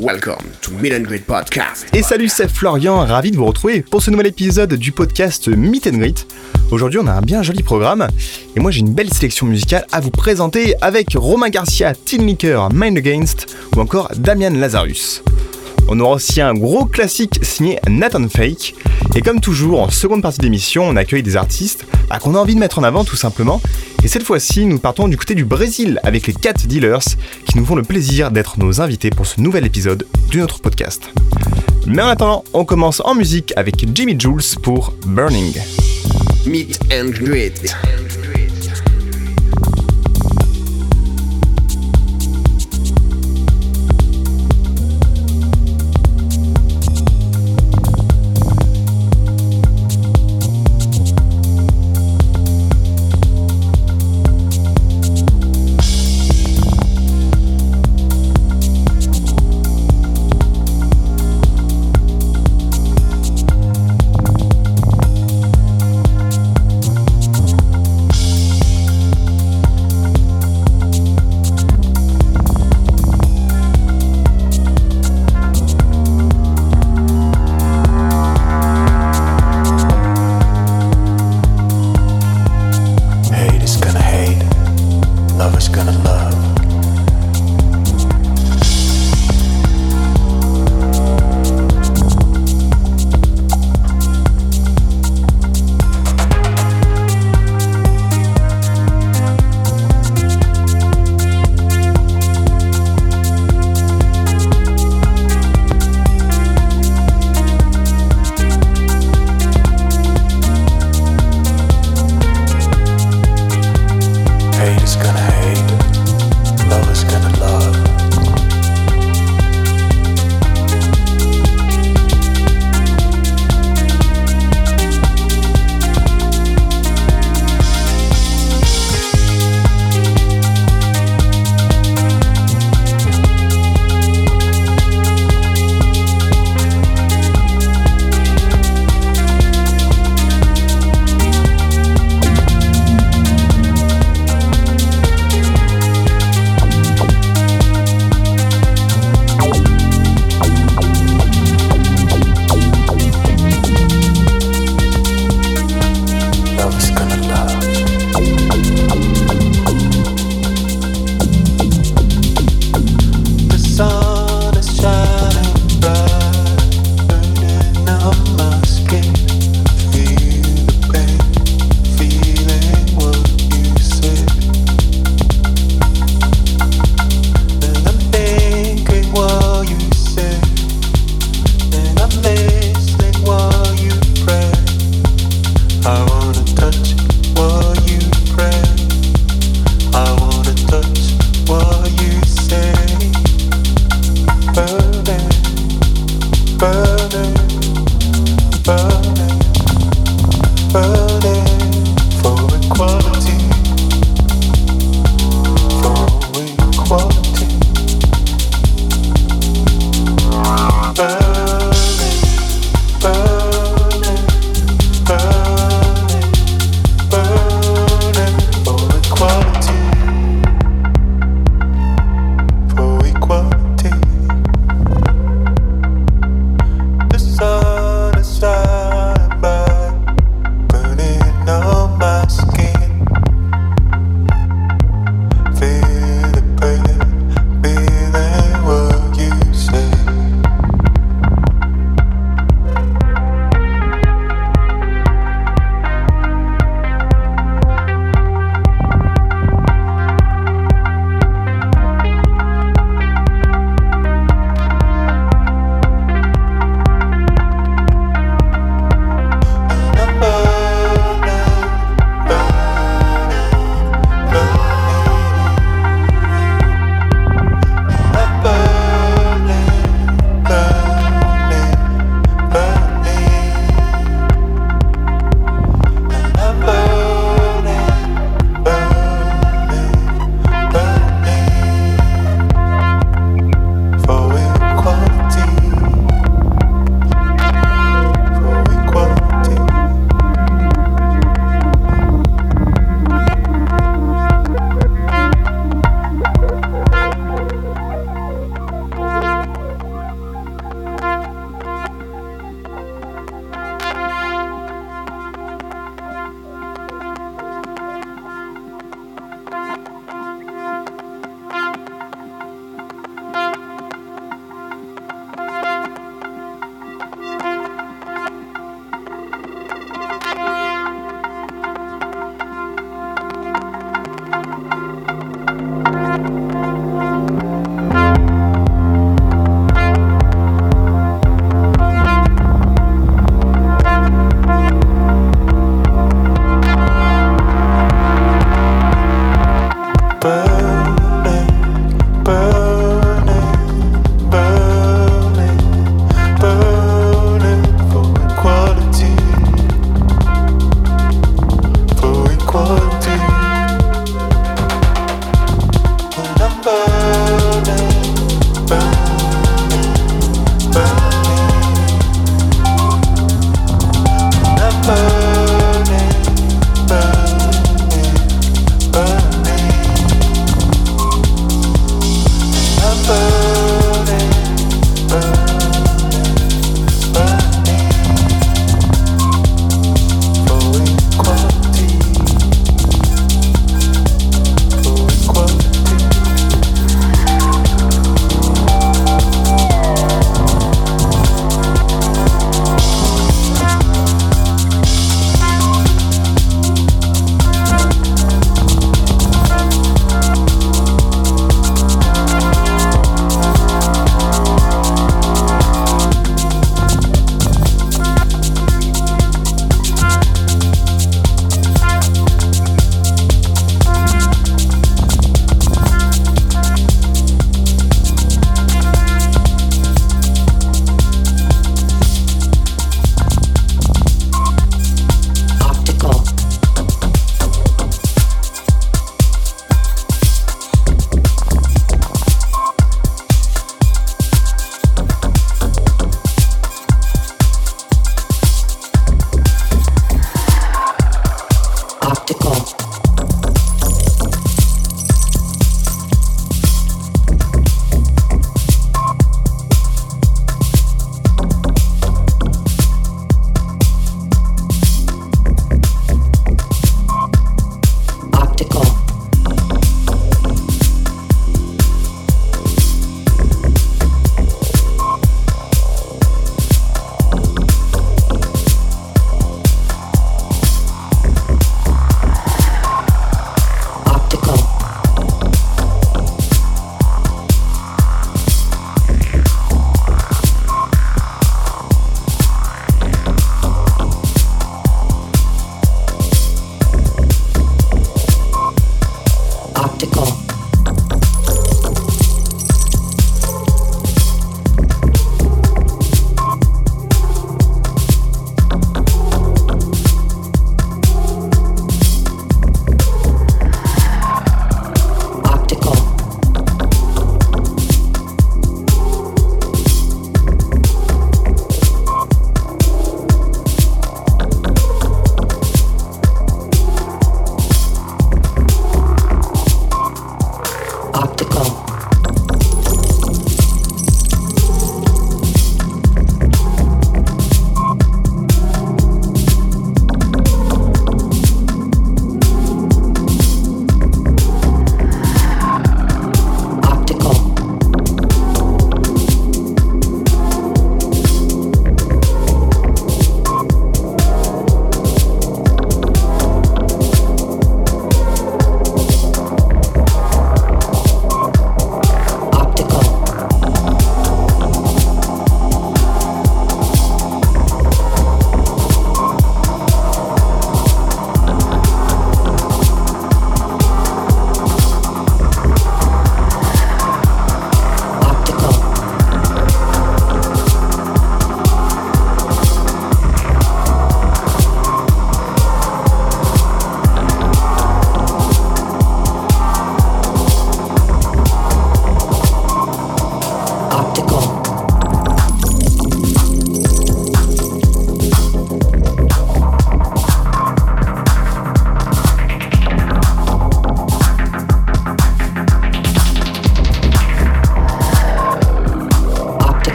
Welcome to Meet and Greet Podcast. Et salut, c'est Florian, ravi de vous retrouver pour ce nouvel épisode du podcast Meet and Greet. Aujourd'hui, on a un bien joli programme et moi j'ai une belle sélection musicale à vous présenter avec Romain Garcia, Tin Licker, Mind Against ou encore Damian Lazarus. On aura aussi un gros classique signé Nathan Fake. Et comme toujours, en seconde partie d'émission, on accueille des artistes bah, qu'on a envie de mettre en avant tout simplement. Et cette fois-ci, nous partons du côté du Brésil avec les Cat Dealers qui nous font le plaisir d'être nos invités pour ce nouvel épisode de notre podcast. Mais en attendant, on commence en musique avec Jimmy Jules pour Burning. Meet and Greet.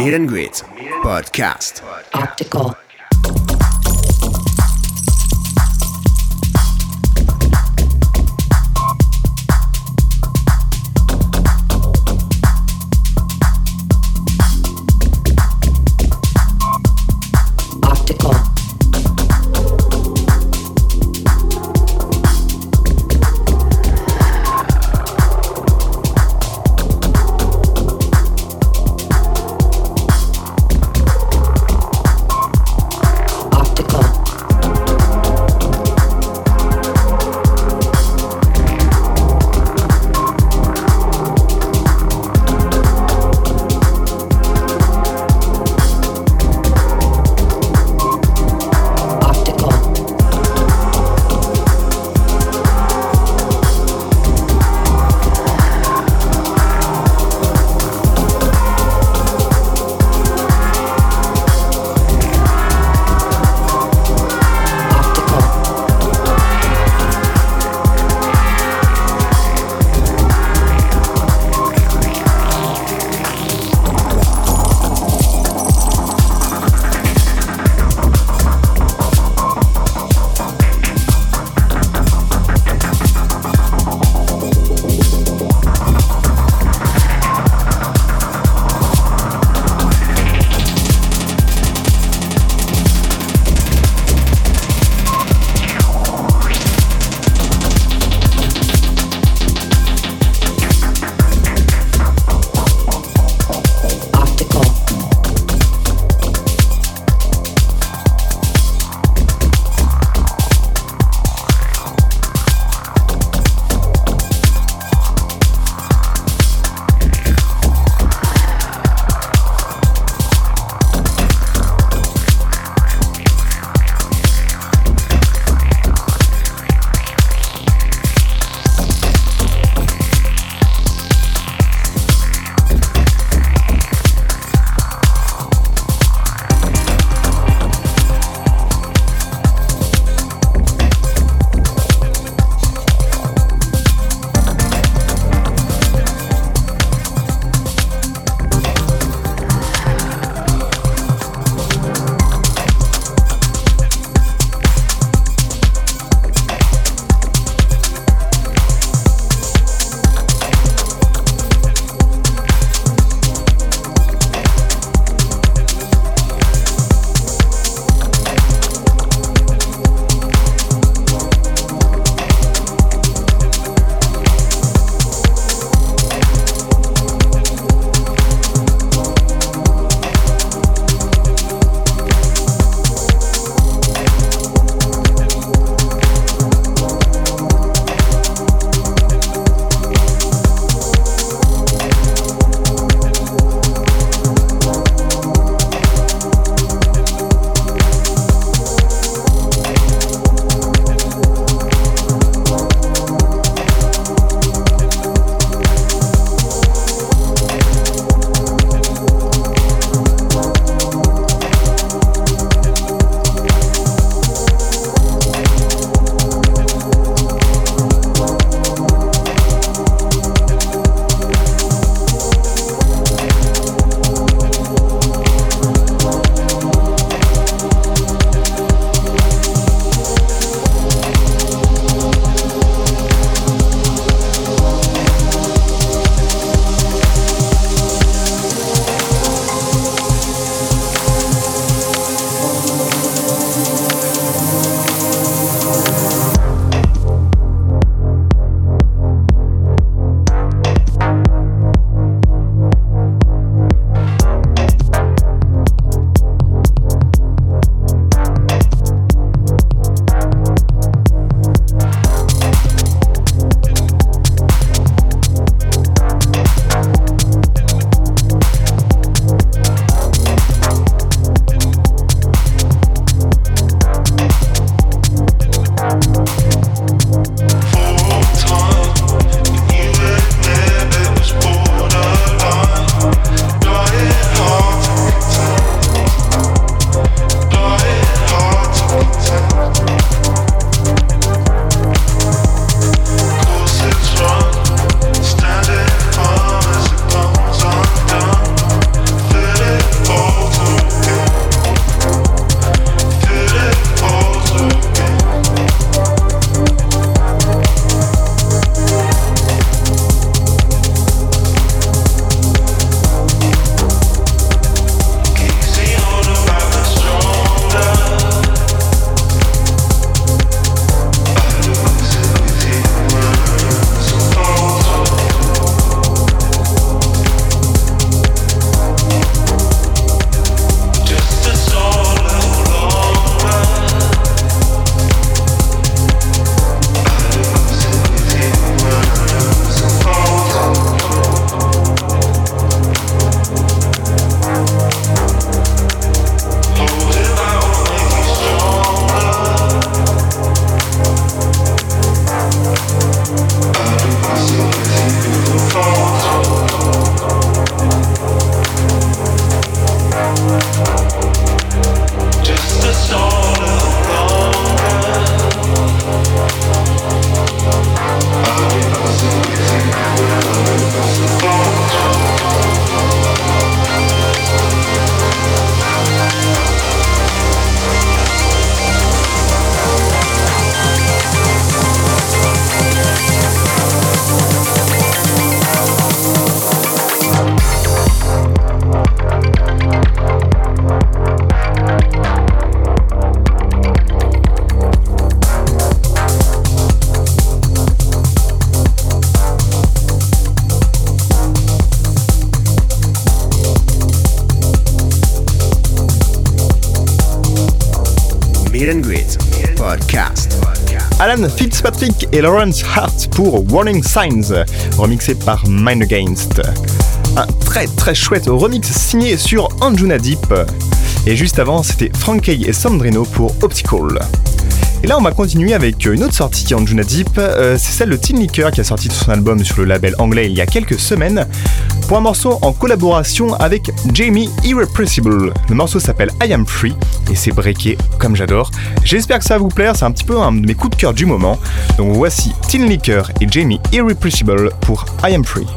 Meet and Greet Podcast. Optical. Optical. Fitzpatrick et Lawrence Hart pour Warning Signs, remixé par Mind Against. Un très très chouette remix signé sur Anjuna Deep. Et juste avant, c'était Frankie et Sandrino pour Optical. Et là, on va continuer avec une autre sortie qui est Deep. Euh, c'est celle de Tin Licker qui a sorti son album sur le label anglais il y a quelques semaines pour un morceau en collaboration avec Jamie Irrepressible. Le morceau s'appelle I Am Free et c'est breaké comme j'adore. J'espère que ça va vous plaire, c'est un petit peu un de mes coups de cœur du moment. Donc voici Tin Licker et Jamie Irrepressible pour I Am Free.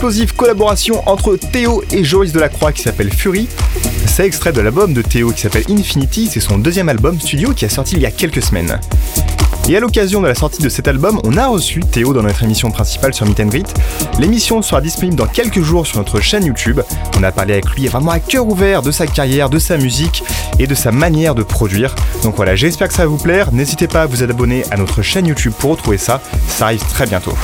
L'explosive collaboration entre Théo et Joris Delacroix qui s'appelle Fury, c'est extrait de l'album de Théo qui s'appelle Infinity, c'est son deuxième album studio qui a sorti il y a quelques semaines. Et à l'occasion de la sortie de cet album, on a reçu Théo dans notre émission principale sur Meet and Greet. L'émission sera disponible dans quelques jours sur notre chaîne YouTube. On a parlé avec lui vraiment à cœur ouvert de sa carrière, de sa musique et de sa manière de produire. Donc voilà, j'espère que ça va vous plaire. N'hésitez pas à vous abonner à notre chaîne YouTube pour retrouver ça. Ça arrive très bientôt.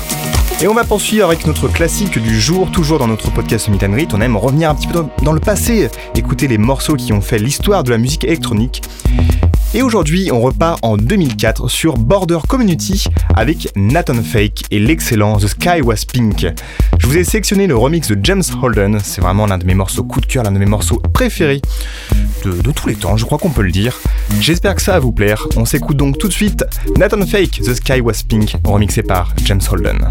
Et on va poursuivre avec notre classique du jour, toujours dans notre podcast Meet and Greet. On aime revenir un petit peu dans le passé, écouter les morceaux qui ont fait l'histoire de la musique électronique. Et aujourd'hui, on repart en 2004 sur Border Community avec Nathan Fake et l'excellent The Sky Was Pink. Je vous ai sélectionné le remix de James Holden, c'est vraiment l'un de mes morceaux coup de cœur, l'un de mes morceaux préférés de, tous les temps, je crois qu'on peut le dire. J'espère que ça va vous plaire. On s'écoute donc tout de suite Nathan Fake, The Sky Was Pink, remixé par James Holden.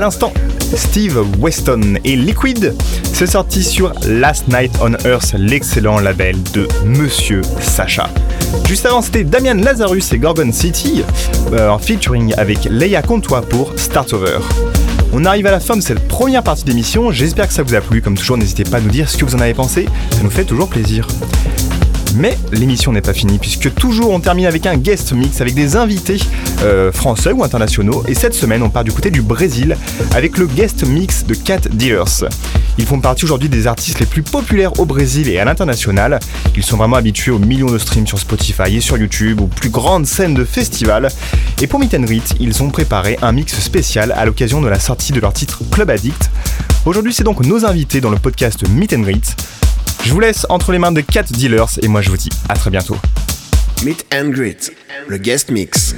L'instant, Steve Weston et Liquid, c'est sorti sur Last Night on Earth, l'excellent label de Monsieur Sacha. Juste avant, c'était Damian Lazarus et Gorgon City, euh, en featuring avec Leia Comtois pour Start Over. On arrive à la fin de cette première partie d'émission, j'espère que ça vous a plu, comme toujours n'hésitez pas à nous dire ce que vous en avez pensé, ça nous fait toujours plaisir. Mais l'émission n'est pas finie puisque toujours on termine avec un guest mix avec des invités euh, français ou internationaux et cette semaine on part du côté du Brésil avec le guest mix de Cat Dealers. Ils font partie aujourd'hui des artistes les plus populaires au Brésil et à l'international. Ils sont vraiment habitués aux millions de streams sur Spotify et sur YouTube, aux plus grandes scènes de festivals. Et pour Meet and Greet, ils ont préparé un mix spécial à l'occasion de la sortie de leur titre Club Addict. Aujourd'hui c'est donc nos invités dans le podcast Meet and Greet. Je vous laisse entre les mains de Cat Dealers et moi je vous dis à très bientôt. Meet and Greet, le guest mix.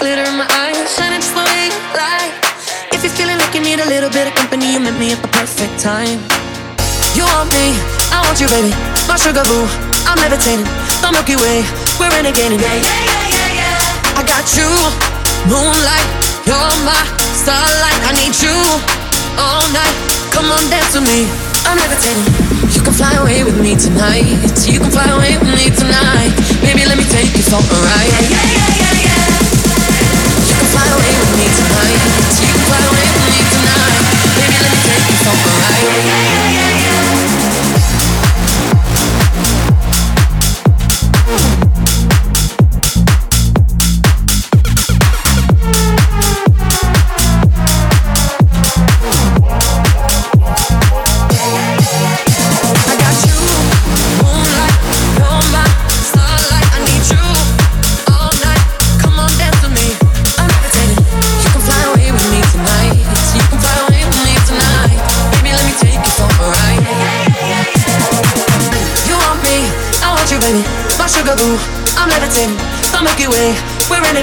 Glitter in my eyes, shining just the way you like. If you're feeling like you need a little bit of company, you met me at the perfect time. You want me, I want you, baby. My sugar boo, I'm levitating. The Milky Way, we're renegading. Yeah, yeah, yeah, yeah, yeah. I got you, moonlight. You're my starlight. I need you all night. Come on, dance with me. I'm levitating. You can fly away with me tonight. You can fly away with me tonight. Baby, let me take you for a ride. Yeah, yeah, yeah, tonight. Can fly away with me tonight. Baby, let me take you for a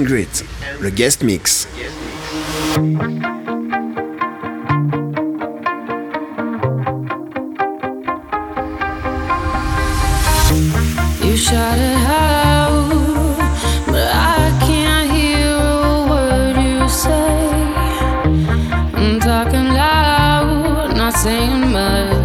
and Greet, le guest mix. You shout it but I can't hear you say. I'm talking loud, not saying much.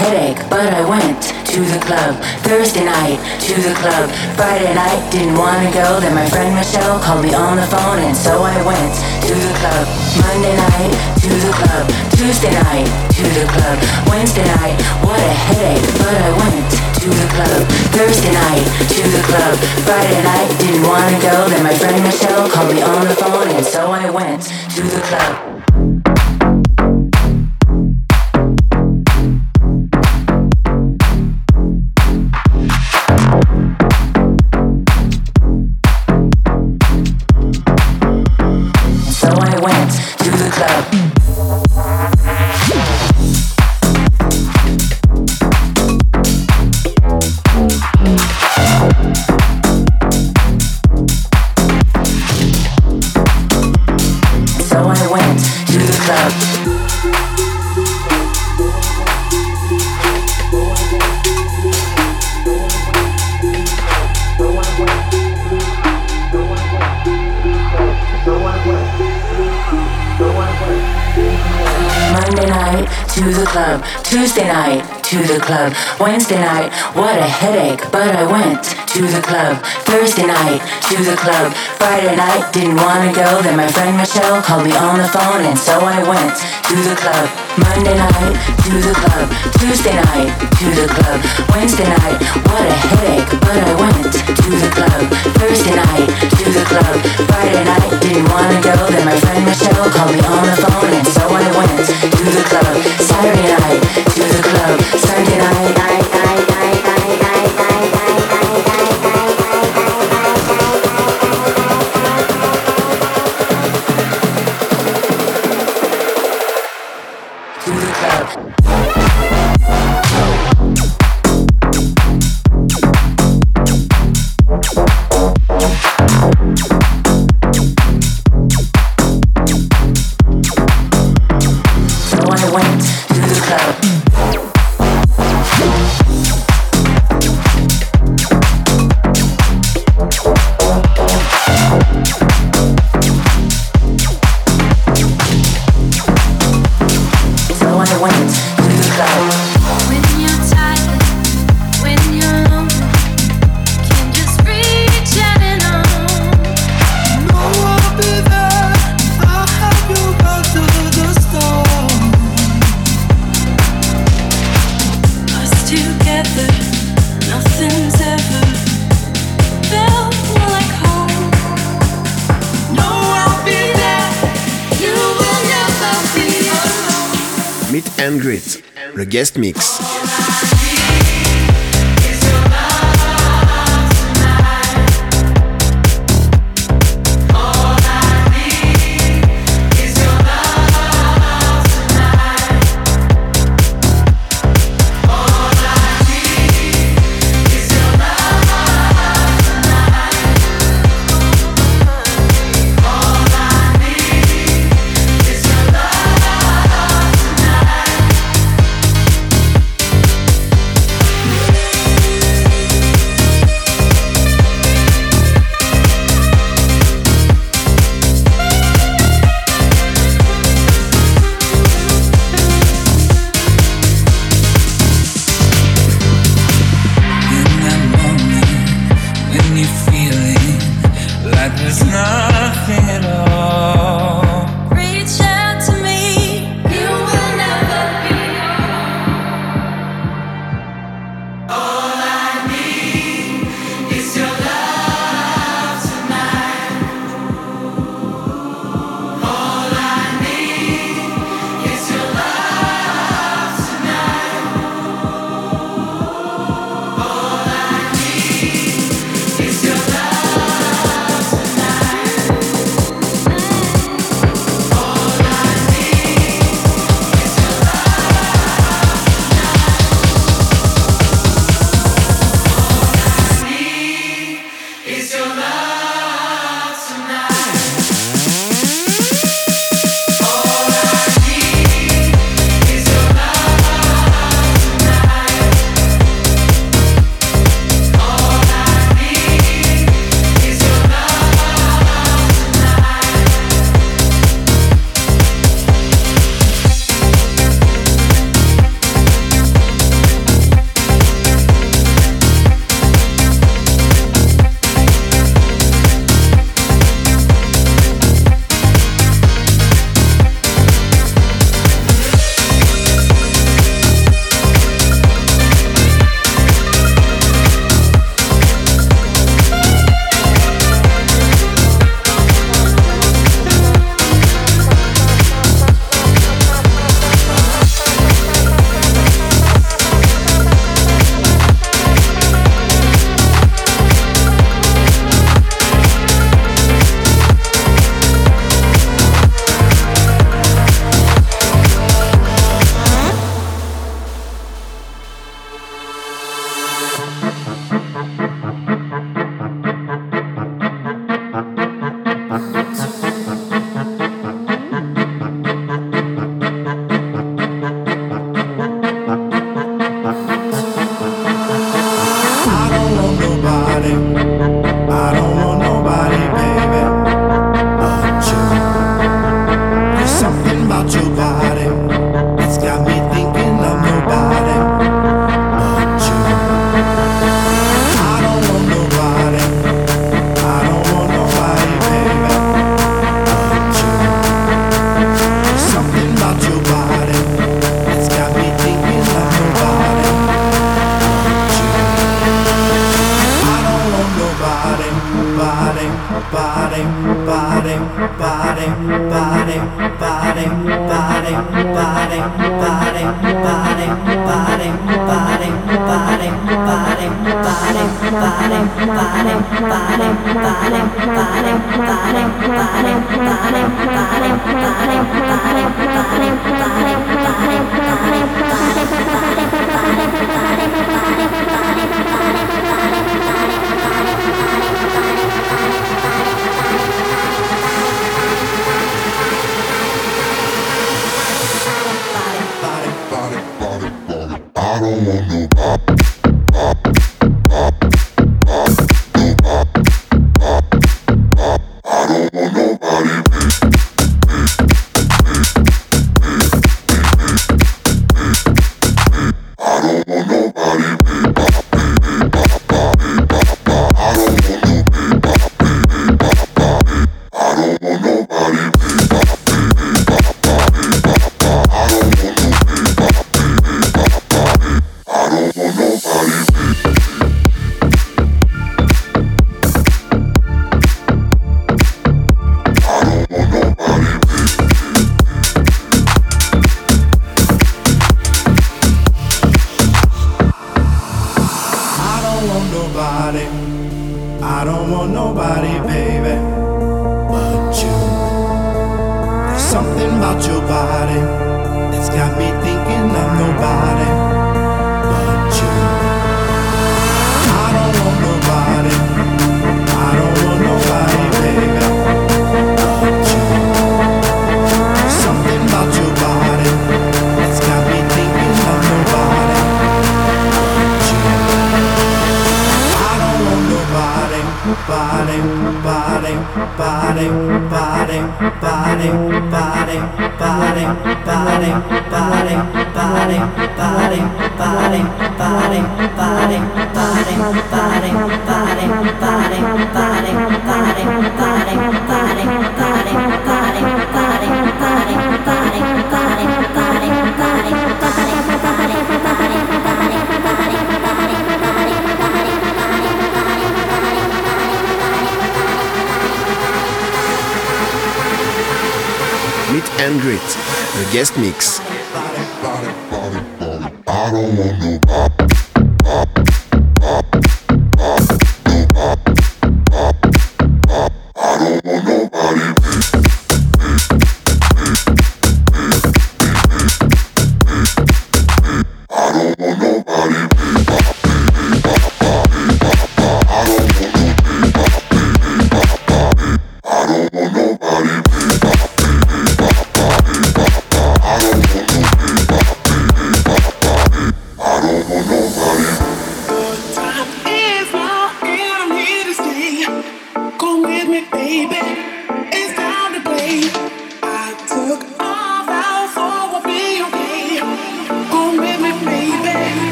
Headache, but I went to the club, Thursday night to the club, Friday night, didn't wanna go, then my friend Michelle called me on the phone and so I went to the club, Monday night to the club, Tuesday night to the club, Wednesday night, what a headache, but I went to the club, Thursday night to the club, Friday night, didn't wanna go, then my friend Michelle called me on the phone and so I went to the club. Wednesday night, what a headache, but I went to the club, Thursday night to the club, Friday night, didn't wanna go, then my friend Michelle called me on the phone and so I went to the club, Monday night to the club, Tuesday night to the club, Wednesday night, what a headache, but I went to the club, Thursday night to the club, Friday night, didn't wanna go, then my friend Michelle called me on the phone and so I went to the club, Saturday night to the club, Sunday